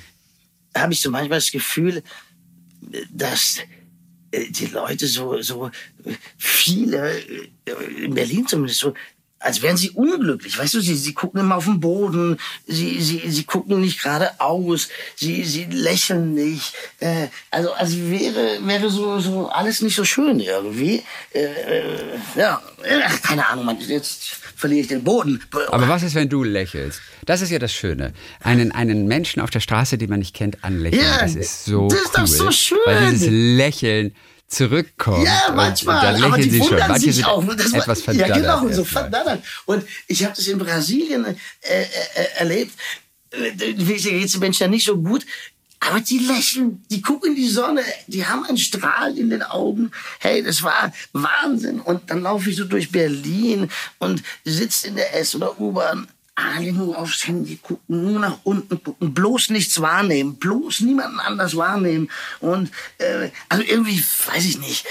Speaker 3: habe ich so manchmal das Gefühl, dass äh, die Leute so, so viele, äh, in Berlin zumindest so, als wären sie unglücklich. Weißt du, sie, sie gucken immer auf den Boden, sie, sie, sie gucken nicht geradeaus, sie, sie lächeln nicht. Äh, also, also wäre, wäre so, so alles nicht so schön irgendwie. Äh, äh ja, keine Ahnung, man, jetzt verliere ich den Boden.
Speaker 2: Aber was ist, wenn du lächelst? Das ist ja das Schöne. Einen, einen Menschen auf der Straße, den man nicht kennt, anlächeln. Ja, das ist so
Speaker 3: Das ist
Speaker 2: cool,
Speaker 3: doch so schön.
Speaker 2: Weil dieses Lächeln zurückkommt.
Speaker 3: Ja, manchmal.
Speaker 2: Und
Speaker 3: aber die
Speaker 2: sie schon. Manche
Speaker 3: sich
Speaker 2: sind
Speaker 3: auch. Das
Speaker 2: etwas verdattert.
Speaker 3: Ja, genau, so verdattert. Und ich habe das in Brasilien äh, äh, äh erlebt. Wie geht den Menschen ja nicht so gut. Aber die lächeln, die gucken in die Sonne, die haben einen Strahl in den Augen. Hey, das war Wahnsinn. Und dann laufe ich so durch Berlin und sitze in der S- oder U-Bahn. Alle nur aufs Handy gucken, nur nach unten gucken, bloß nichts wahrnehmen, bloß niemanden anders wahrnehmen. Und äh, also irgendwie, weiß ich nicht.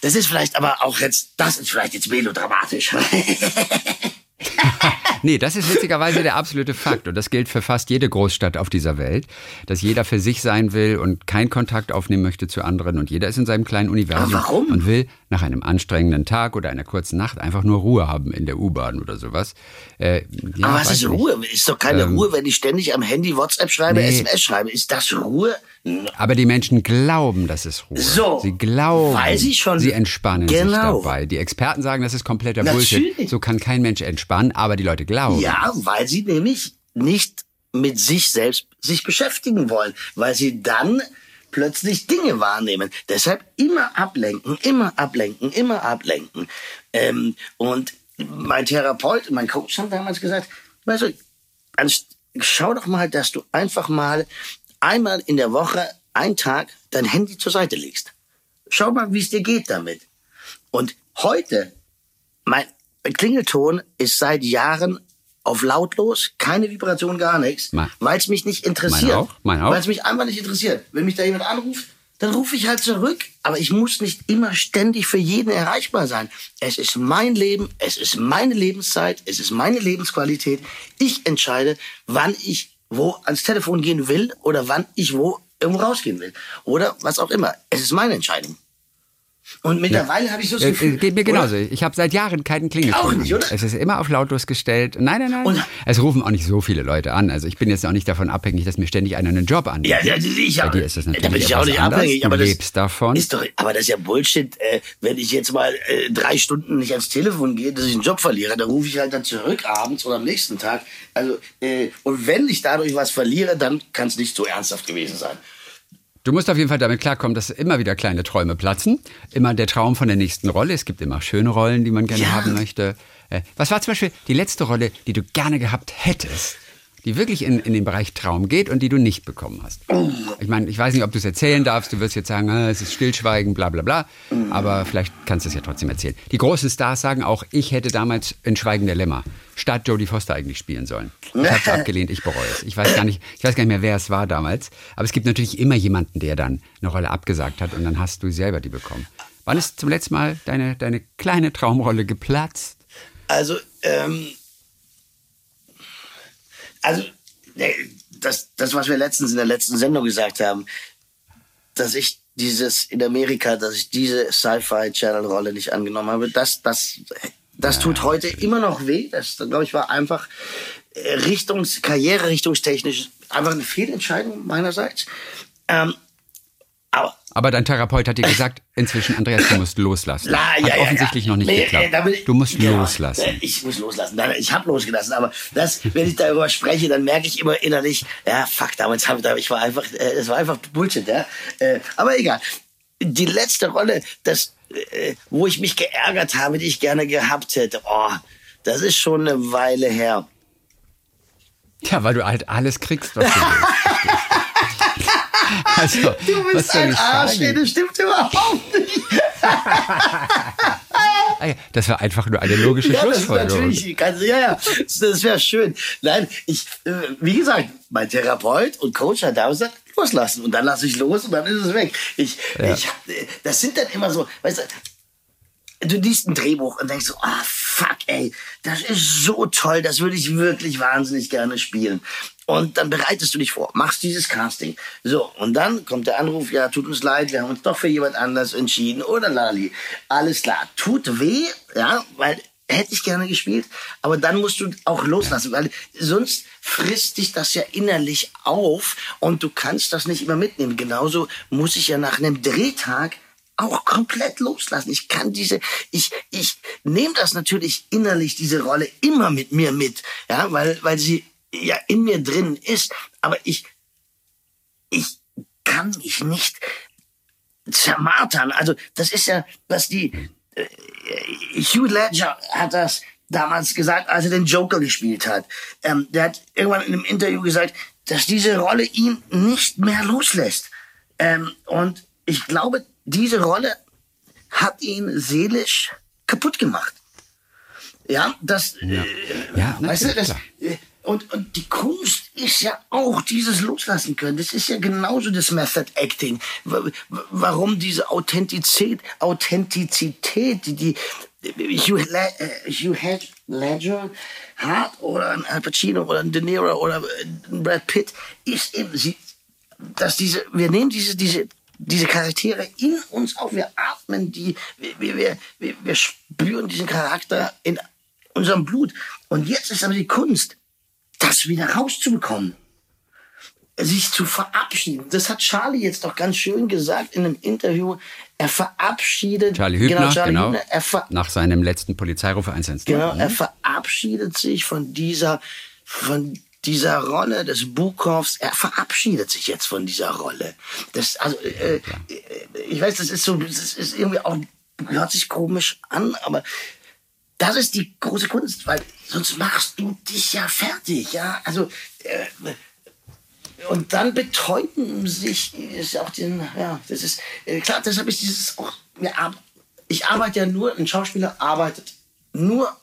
Speaker 3: Das ist vielleicht aber auch jetzt, das ist vielleicht jetzt melodramatisch.
Speaker 2: nee, das ist witzigerweise der absolute Fakt. Und das gilt für fast jede Großstadt auf dieser Welt, dass jeder für sich sein will und keinen Kontakt aufnehmen möchte zu anderen. Und jeder ist in seinem kleinen Universum und will nach einem anstrengenden Tag oder einer kurzen Nacht einfach nur Ruhe haben in der U-Bahn oder sowas.
Speaker 3: Äh, ja, Aber was ist Ruhe? Ist doch keine ähm, Ruhe, wenn ich ständig am Handy WhatsApp schreibe, nee. SMS schreibe. Ist das Ruhe?
Speaker 2: Aber die Menschen glauben, das ist Ruhe. So, sie glauben,
Speaker 3: sie
Speaker 2: entspannen genau. sich dabei. Die Experten sagen, das ist kompletter Natürlich. Bullshit. So kann kein Mensch entspannen, aber die Leute glauben.
Speaker 3: Ja, weil sie nämlich nicht mit sich selbst sich beschäftigen wollen, weil sie dann plötzlich Dinge wahrnehmen. Deshalb immer ablenken, immer ablenken, immer ablenken. Ähm, und mein Therapeut, mein Coach haben damals gesagt, weißt du, schau doch mal, dass du einfach mal einmal in der Woche, einen Tag, dein Handy zur Seite legst. Schau mal, wie es dir geht damit. Und heute, mein Klingelton ist seit Jahren auf lautlos, keine Vibration, gar nichts, weil es mich nicht interessiert. Mein auch, mein auch. Weil es mich einfach nicht interessiert. Wenn mich da jemand anruft, dann rufe ich halt zurück. Aber ich muss nicht immer ständig für jeden erreichbar sein. Es ist mein Leben, es ist meine Lebenszeit, es ist meine Lebensqualität. Ich entscheide, wann ich wo ans Telefon gehen will oder wann ich wo irgendwo rausgehen will. Oder was auch immer. Es ist meine Entscheidung. Und mittlerweile ja. habe ich so das Gefühl.
Speaker 2: Geht mir genauso. Oder? Ich habe seit Jahren keinen Klingelton. Auch nicht, oder? Es ist immer auf lautlos gestellt. Nein, nein, nein. Und es rufen auch nicht so viele Leute an. Also ich bin jetzt auch nicht davon abhängig, dass mir ständig einer einen Job anbietet.
Speaker 3: Ja, ja, ich
Speaker 2: Bei dir ist das natürlich
Speaker 3: da bin ich auch nicht
Speaker 2: anders.
Speaker 3: abhängig.
Speaker 2: Aber du lebst davon.
Speaker 3: Ist doch, aber das ist ja Bullshit. Äh, wenn ich jetzt mal äh, drei Stunden nicht ans Telefon gehe, dass ich einen Job verliere, dann rufe ich halt dann zurück abends oder am nächsten Tag. Also äh, und wenn ich dadurch was verliere, dann kann es nicht so ernsthaft gewesen sein.
Speaker 2: Du musst auf jeden Fall damit klarkommen, dass immer wieder kleine Träume platzen. Immer der Traum von der nächsten Rolle. Es gibt immer schöne Rollen, die man gerne
Speaker 3: Ja.
Speaker 2: haben möchte. Äh, Was war zum Beispiel die letzte Rolle, die du gerne gehabt hättest? Die wirklich in, in den Bereich Traum geht und die du nicht bekommen hast. Ich meine, ich weiß nicht, ob du es erzählen darfst. Du wirst jetzt sagen, ah, es ist Stillschweigen, bla bla bla. Aber vielleicht kannst du es ja trotzdem erzählen. Die großen Stars sagen auch, ich hätte damals in Schweigen der Lämmer statt Jodie Foster eigentlich spielen sollen. Ich habe es abgelehnt, ich bereue es. Ich weiß gar nicht, ich weiß gar nicht mehr, wer es war damals. Aber es gibt natürlich immer jemanden, der dann eine Rolle abgesagt hat und dann hast du selber die bekommen. Wann ist zum letzten Mal deine, deine kleine Traumrolle geplatzt?
Speaker 3: Also, ähm, also ne, das, das, was wir letztens in der letzten Sendung gesagt haben, dass ich dieses in Amerika, dass ich diese Sci-Fi-Channel-Rolle nicht angenommen habe, das, das, das tut heute immer noch weh. Das, glaube ich, war einfach äh, Richtungs, Karriererichtungstechnisch einfach eine Fehlentscheidung meinerseits. Ähm, aber
Speaker 2: Aber dein Therapeut hat dir gesagt, inzwischen, Andreas, du musst loslassen.
Speaker 3: Na,
Speaker 2: hat
Speaker 3: ja, ja,
Speaker 2: offensichtlich
Speaker 3: ja.
Speaker 2: noch nicht
Speaker 3: Nee,
Speaker 2: geklappt.
Speaker 3: äh, ich-
Speaker 2: du musst
Speaker 3: genau,
Speaker 2: loslassen.
Speaker 3: äh, Ich muss loslassen. Nein, Ich habe losgelassen, aber das, wenn ich darüber spreche, dann merke ich immer innerlich, ja, fuck, damals habe ich, ich war einfach, äh, es war einfach Bullshit, ja. Äh, Aber egal. Die letzte Rolle, das, äh, wo ich mich geärgert habe, die ich gerne gehabt hätte, oh, das ist schon eine Weile her.
Speaker 2: Ja, weil du halt alles kriegst, was du willst. also,
Speaker 3: Du bist ein Arsch, nee, das stimmt überhaupt nicht.
Speaker 2: Ah ja, Das war einfach nur eine logische
Speaker 3: Ja,
Speaker 2: Schlussfolgerung.
Speaker 3: natürlich, ganz, ja, ja, das, wäre schön. Nein, ich, äh, wie gesagt, mein Therapeut und Coach hat damals gesagt, loslassen. Und dann lasse ich los und dann ist es weg. Ich, ich, äh, das sind dann immer so, weißt du, du liest ein Drehbuch und denkst so, ah, fuck, ey, das ist so toll, das würde ich wirklich wahnsinnig gerne spielen. Und dann bereitest du dich vor, machst dieses Casting. So, und dann kommt der Anruf, ja, tut uns leid, wir haben uns doch für jemand anders entschieden. Oder Lali. Alles klar, tut weh, ja, weil hätte ich gerne gespielt, aber dann musst du auch loslassen, weil sonst frisst dich das ja innerlich auf und du kannst das nicht immer mitnehmen. Genauso muss ich ja nach einem Drehtag auch komplett loslassen. Ich kann diese, ich, ich nehme das natürlich innerlich, diese Rolle immer mit mir mit, ja, weil, weil sie ja in mir drin ist, aber ich, ich kann mich nicht zermartern. Also, das ist ja, was die, äh, Hugh Ledger hat das damals gesagt, als er den Joker gespielt hat. Ähm, der hat irgendwann in einem Interview gesagt, dass diese Rolle ihn nicht mehr loslässt. Ähm, und ich glaube, diese Rolle hat ihn seelisch kaputt gemacht. Ja, das, äh,
Speaker 2: Ja,
Speaker 3: weißt du, das,
Speaker 2: klar.
Speaker 3: Äh, und, und die Kunst ist ja auch dieses Loslassen können. Das ist ja genauso das Method Acting. Wa- wa- Warum diese Authentizität, Authentizität, die, die Hugh, Le äh, Hugh Ledger hat oder ein Al Pacino oder ein De Niro oder ein Brad Pitt, ist eben, sie, dass diese, wir nehmen diese, diese, diese Charaktere in uns auf, wir atmen die, wir, wir, wir, wir spüren diesen Charakter in unserem Blut. Und jetzt ist aber die Kunst, das wieder rauszubekommen. Sich zu verabschieden. Das hat Charlie jetzt doch ganz schön gesagt in einem Interview. Er verabschiedet.
Speaker 2: Charlie Hübner, genau,
Speaker 3: Charlie Hübner, er ver
Speaker 2: nach seinem letzten Polizeiruf 112.
Speaker 3: Genau, er verabschiedet sich von dieser, von dieser Rolle des Buchhoffs. Er verabschiedet sich jetzt von dieser Rolle. Das, also, äh, äh, ich weiß, das ist so, das ist irgendwie auch, hört sich komisch an, aber das ist die große Kunst, weil sonst machst du dich ja fertig, ja. Also, äh, und dann betäuben sich ist auch den, ja, das ist äh, klar, deshalb ist dieses auch, ich arbeite ja nur, ein Schauspieler arbeitet nur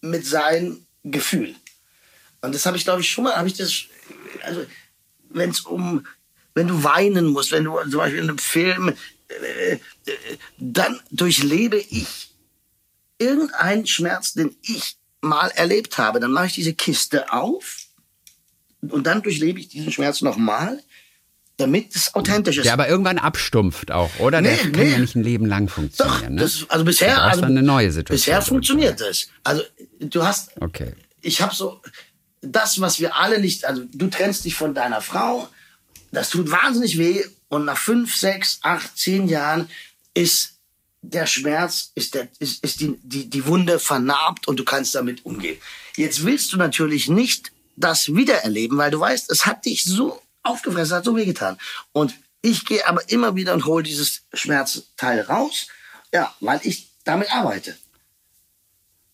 Speaker 3: mit seinem Gefühl. Und das habe ich, glaube ich, schon mal, habe ich das, also wenn es um, wenn du weinen musst, wenn du zum Beispiel in einem Film, äh, äh, dann durchlebe ich irgendeinen Schmerz, den ich mal erlebt habe. Dann mache ich diese Kiste auf und dann durchlebe ich diesen Schmerz nochmal, damit es authentisch ist.
Speaker 2: Der aber irgendwann abstumpft auch, oder?
Speaker 3: Nee,
Speaker 2: der kann
Speaker 3: nee.
Speaker 2: ja nicht ein Leben lang
Speaker 3: Doch,
Speaker 2: funktionieren. ne?
Speaker 3: das, also bisher, also,
Speaker 2: dann eine neue Situation.
Speaker 3: bisher funktioniert das. Also du hast,
Speaker 2: Okay.
Speaker 3: ich habe so das, was wir alle nicht, also du trennst dich von deiner Frau, das tut wahnsinnig weh und nach fünf, sechs, acht, zehn Jahren ist der Schmerz, ist, der, ist, ist die, die, die Wunde vernarbt und du kannst damit umgehen. Jetzt willst du natürlich nicht das wiedererleben, weil du weißt, es hat dich so aufgefressen, es hat so wehgetan. Und ich gehe aber immer wieder und hole dieses Schmerzteil raus, ja, weil ich damit arbeite.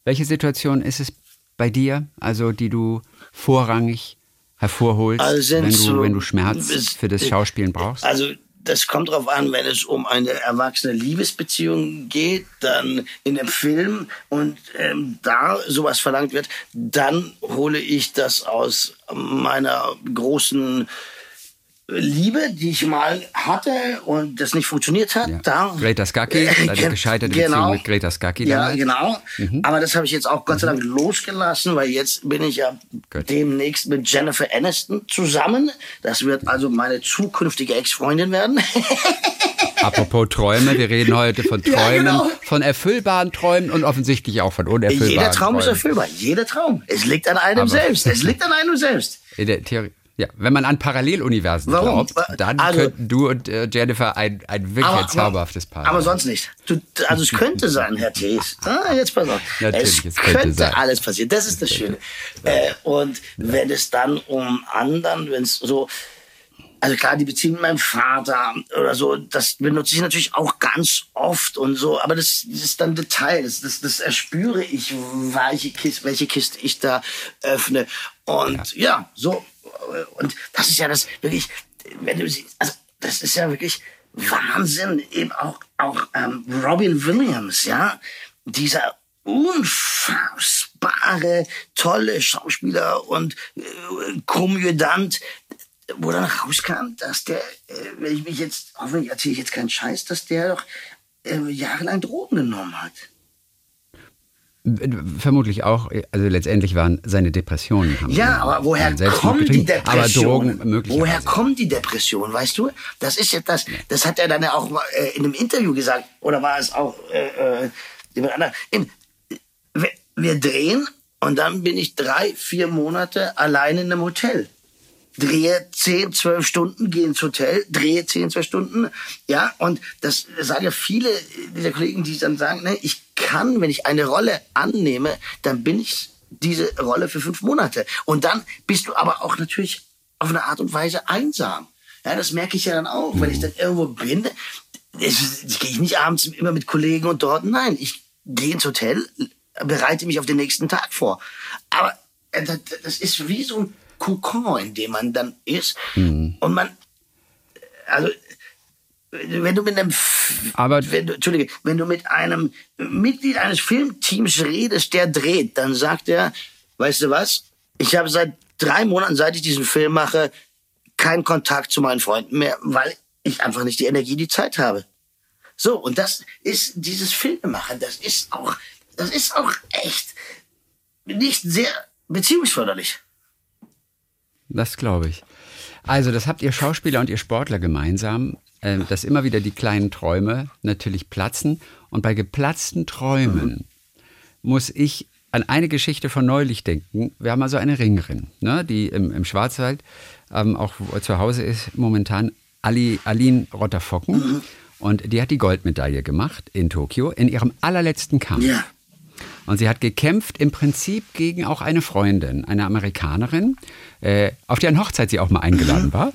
Speaker 2: Welche Situation ist es bei dir, also die du vorrangig hervorholst,
Speaker 3: Also
Speaker 2: wenn, du, wenn du Schmerz
Speaker 3: es-
Speaker 2: für das Schauspielen brauchst?
Speaker 3: Also das kommt darauf an, wenn es um eine erwachsene Liebesbeziehung geht, dann in dem Film und ähm, da sowas verlangt wird, dann hole ich das aus meiner großen Liebe, die ich mal hatte und das nicht funktioniert hat.
Speaker 2: Ja.
Speaker 3: Da,
Speaker 2: Greta Scacchi, deine
Speaker 3: Gen-
Speaker 2: gescheiterte Beziehung mit Greta
Speaker 3: Ja,
Speaker 2: damals. Mhm.
Speaker 3: genau. Aber das habe ich jetzt auch Gott sei Dank losgelassen, weil jetzt bin ich ja
Speaker 2: Gut.
Speaker 3: demnächst mit Jennifer Aniston zusammen. Das wird also meine zukünftige Ex-Freundin werden.
Speaker 2: Apropos Träume, wir reden heute von
Speaker 3: Ja,
Speaker 2: Träumen,
Speaker 3: genau.
Speaker 2: von erfüllbaren Träumen und offensichtlich auch von unerfüllbaren
Speaker 3: Jeder Traum ist
Speaker 2: Träumen.
Speaker 3: erfüllbar. Jeder Traum. Es liegt an einem
Speaker 2: Aber-
Speaker 3: selbst. Es liegt an einem selbst.
Speaker 2: In der Theorie. Ja, wenn man an Paralleluniversen
Speaker 3: Warum?
Speaker 2: glaubt, dann
Speaker 3: Also-
Speaker 2: könnten du und äh, Jennifer ein, ein wirklich ein zauberhaftes Paar
Speaker 3: Aber
Speaker 2: sein.
Speaker 3: sonst nicht. Du, also es könnte sein, Herr Thees. Ah, jetzt pass auf.
Speaker 2: Natürlich,
Speaker 3: es
Speaker 2: es könnte
Speaker 3: könnte,
Speaker 2: sein.
Speaker 3: alles passieren. Das ist das Schöne. Äh, und wenn es dann um anderen, wenn es so, also klar, die Beziehung mit meinem Vater oder so, das benutze ich natürlich auch ganz oft und so, aber das, das ist dann Detail, das, das, erspüre ich, welche Kiste, welche Kiste ich da öffne. Und ja, so, und das ist ja das wirklich, wenn du siehst, also das ist ja wirklich Wahnsinn, eben auch, auch ähm, Robin Williams, ja, dieser unfassbare, tolle Schauspieler und äh, Komödiant, wo dann rauskam, dass der, äh, wenn ich mich jetzt, hoffentlich erzähle ich jetzt keinen Scheiß, dass der doch äh, jahrelang Drogen genommen hat.
Speaker 2: Vermutlich auch, also letztendlich waren seine Depressionen.
Speaker 3: Ja, aber woher kommen die?
Speaker 2: Aber Drogen möglicherweise.
Speaker 3: Woher kommen die Depressionen, weißt du? Das ist ja das, das hat er dann ja auch äh, in einem Interview gesagt, oder war es auch äh, äh, jemand anderer? In, wir, drehen und dann bin ich drei, vier Monate alleine in einem Hotel. Drehe 10, 12 Stunden, gehe ins Hotel, drehe 10, 12 Stunden, ja, und das sagen ja viele dieser Kollegen, die dann sagen, ne, ich kann, wenn ich eine Rolle annehme, dann bin ich diese Rolle für fünf Monate. Und dann bist du aber auch natürlich auf eine Art und Weise einsam. Ja, das merke ich ja dann auch, wenn ich dann irgendwo bin. Ich, gehe nicht abends immer mit Kollegen und dort. Nein, ich gehe ins Hotel, bereite mich auf den nächsten Tag vor. Aber äh, das ist wie so ein Kokon, in dem man dann ist. Und man, also, wenn du mit einem,
Speaker 2: Aber-
Speaker 3: wenn du, Entschuldige, wenn du mit einem Mitglied eines Filmteams redest, der dreht, dann sagt er, weißt du was? Ich habe seit drei Monaten, seit ich diesen Film mache, keinen Kontakt zu meinen Freunden mehr, weil ich einfach nicht die Energie, die Zeit habe. So, und das ist dieses Filmemachen, das ist auch, das ist auch echt nicht sehr beziehungsförderlich.
Speaker 2: Das glaube ich. Also, das habt ihr Schauspieler und ihr Sportler gemeinsam, äh, dass immer wieder die kleinen Träume natürlich platzen. Und bei geplatzten Träumen muss ich an eine Geschichte von neulich denken. Wir haben also eine Ringerin, ne, die im, im Schwarzwald ähm, auch zu Hause ist, momentan Ali, Aline Rotterfocken. Und die hat die Goldmedaille gemacht in Tokio in ihrem allerletzten Kampf.
Speaker 3: Ja.
Speaker 2: Und sie hat gekämpft im Prinzip gegen auch eine Freundin, eine Amerikanerin, äh, auf deren Hochzeit sie auch mal eingeladen war.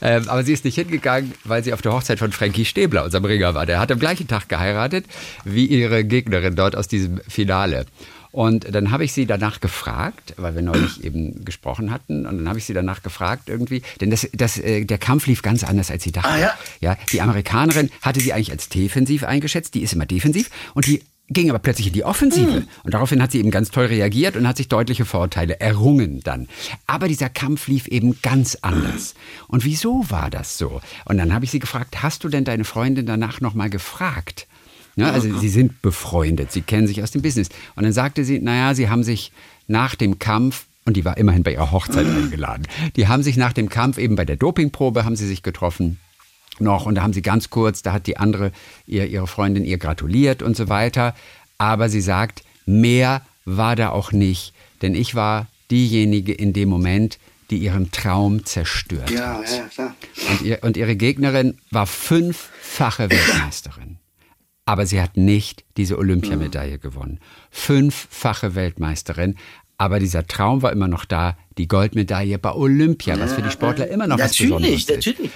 Speaker 2: Ähm, aber sie ist nicht hingegangen, weil sie auf der Hochzeit von Frankie Stäbler, unserem Ringer, war. Der hat am gleichen Tag geheiratet wie ihre Gegnerin dort aus diesem Finale. Und dann habe ich sie danach gefragt, weil wir neulich eben gesprochen hatten, und dann habe ich sie danach gefragt irgendwie, denn das, das, äh, der Kampf lief ganz anders, als sie dachte.
Speaker 3: Ah, ja?
Speaker 2: Ja, die Amerikanerin hatte sie eigentlich als defensiv eingeschätzt, die ist immer defensiv und die ging aber plötzlich in die Offensive. Und daraufhin hat sie eben ganz toll reagiert und hat sich deutliche Vorteile errungen dann. Aber dieser Kampf lief eben ganz anders. Und wieso war das so? Und dann habe ich sie gefragt, hast du denn deine Freundin danach nochmal gefragt? Ja, also sie sind befreundet, sie kennen sich aus dem Business. Und dann sagte sie, naja, sie haben sich nach dem Kampf und die war immerhin bei ihrer Hochzeit eingeladen. Die haben sich nach dem Kampf eben bei der Dopingprobe haben sie sich getroffen noch und da haben sie ganz kurz, da hat die andere ihr, ihre Freundin ihr gratuliert und so weiter. Aber sie sagt, mehr war da auch nicht, denn ich war diejenige in dem Moment, die ihren Traum zerstört
Speaker 3: Ja,
Speaker 2: hat.
Speaker 3: ja, klar.
Speaker 2: Und, ihr, und ihre Gegnerin war fünffache Weltmeisterin. Aber sie hat nicht diese Olympiamedaille gewonnen. Fünffache Weltmeisterin. Aber dieser Traum war immer noch da, die Goldmedaille bei Olympia, was für die Sportler immer noch was
Speaker 3: Natürlich,
Speaker 2: Besonderes ist.
Speaker 3: natürlich.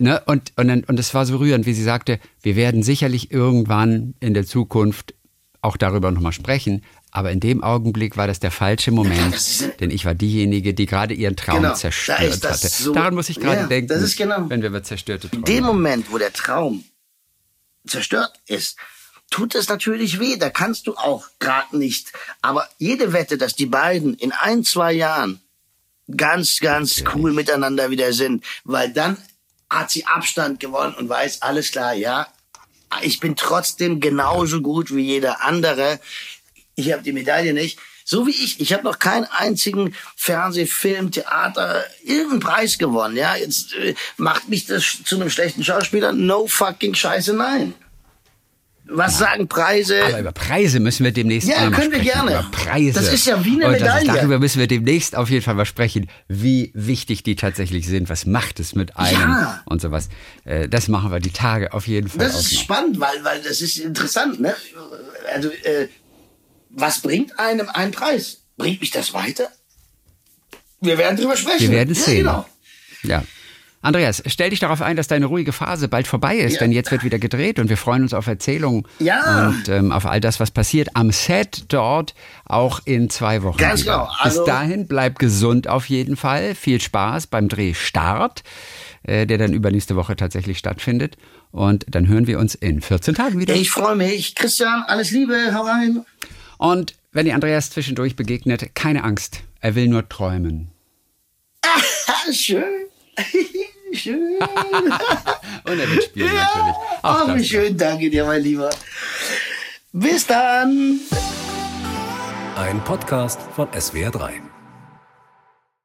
Speaker 2: Ne, und, und, und es war so rührend, wie sie sagte, wir werden sicherlich irgendwann in der Zukunft auch darüber nochmal sprechen. Aber in dem Augenblick war das der falsche Moment, denn ich war diejenige, die gerade ihren Traum
Speaker 3: Genau, da
Speaker 2: zerstört
Speaker 3: das
Speaker 2: hatte.
Speaker 3: so-
Speaker 2: Daran muss ich gerade
Speaker 3: Ja,
Speaker 2: denken,
Speaker 3: genau-
Speaker 2: wenn wir über zerstörte Träume
Speaker 3: In dem. Moment, wo der Traum zerstört ist, tut es natürlich weh. Da kannst du auch gerade nicht. Aber jede Wette, dass die beiden in ein, zwei Jahren ganz, ganz cool miteinander wieder sind, weil dann hat sie Abstand gewonnen und weiß, alles klar, ja, ich bin trotzdem genauso gut wie jeder andere. Ich habe die Medaille nicht. So wie ich. Ich habe noch keinen einzigen Fernsehfilm, Theater, irgendeinen Preis gewonnen. Ja, jetzt äh, macht mich das zu einem schlechten Schauspieler. No fucking Scheiße, nein. Was sagen Preise?
Speaker 2: Aber über Preise müssen wir demnächst
Speaker 3: Ja, können wir
Speaker 2: sprechen.
Speaker 3: gerne.
Speaker 2: Über Preise.
Speaker 3: Das ist ja wie eine
Speaker 2: das ist,
Speaker 3: Medaille.
Speaker 2: darüber müssen wir demnächst auf jeden Fall mal sprechen, wie wichtig die tatsächlich sind. Was macht es mit einem
Speaker 3: Ja.
Speaker 2: und sowas. Äh, Das machen wir die Tage auf jeden Fall
Speaker 3: Das ist
Speaker 2: noch.
Speaker 3: spannend, weil, weil das ist interessant. Ne? Also, äh, was bringt einem ein Preis? Bringt mich das weiter? Wir werden drüber sprechen.
Speaker 2: Wir werden es
Speaker 3: ja,
Speaker 2: sehen.
Speaker 3: Genau.
Speaker 2: Ja. Andreas, stell dich darauf ein, dass deine ruhige Phase bald vorbei ist,
Speaker 3: Ja.
Speaker 2: denn jetzt wird wieder gedreht und wir freuen uns auf Erzählungen
Speaker 3: Ja.
Speaker 2: und ähm, auf all das, was passiert am Set dort, auch in zwei Wochen.
Speaker 3: Ganz genau. Also-
Speaker 2: Bis dahin, bleib gesund auf jeden Fall. Viel Spaß beim Drehstart, äh, der dann übernächste Woche tatsächlich stattfindet. Und dann hören wir uns in 14 Tagen wieder.
Speaker 3: Ich freue mich. Christian, alles Liebe, hau rein.
Speaker 2: Und wenn ihr Andreas zwischendurch begegnet, keine Angst. Er will nur träumen.
Speaker 3: Schön. schön.
Speaker 2: Und er wird spielen natürlich. Auch
Speaker 3: Ach,
Speaker 2: das
Speaker 3: wie schön. Danke dir, mein Lieber. Bis dann.
Speaker 1: Ein Podcast von SWR3.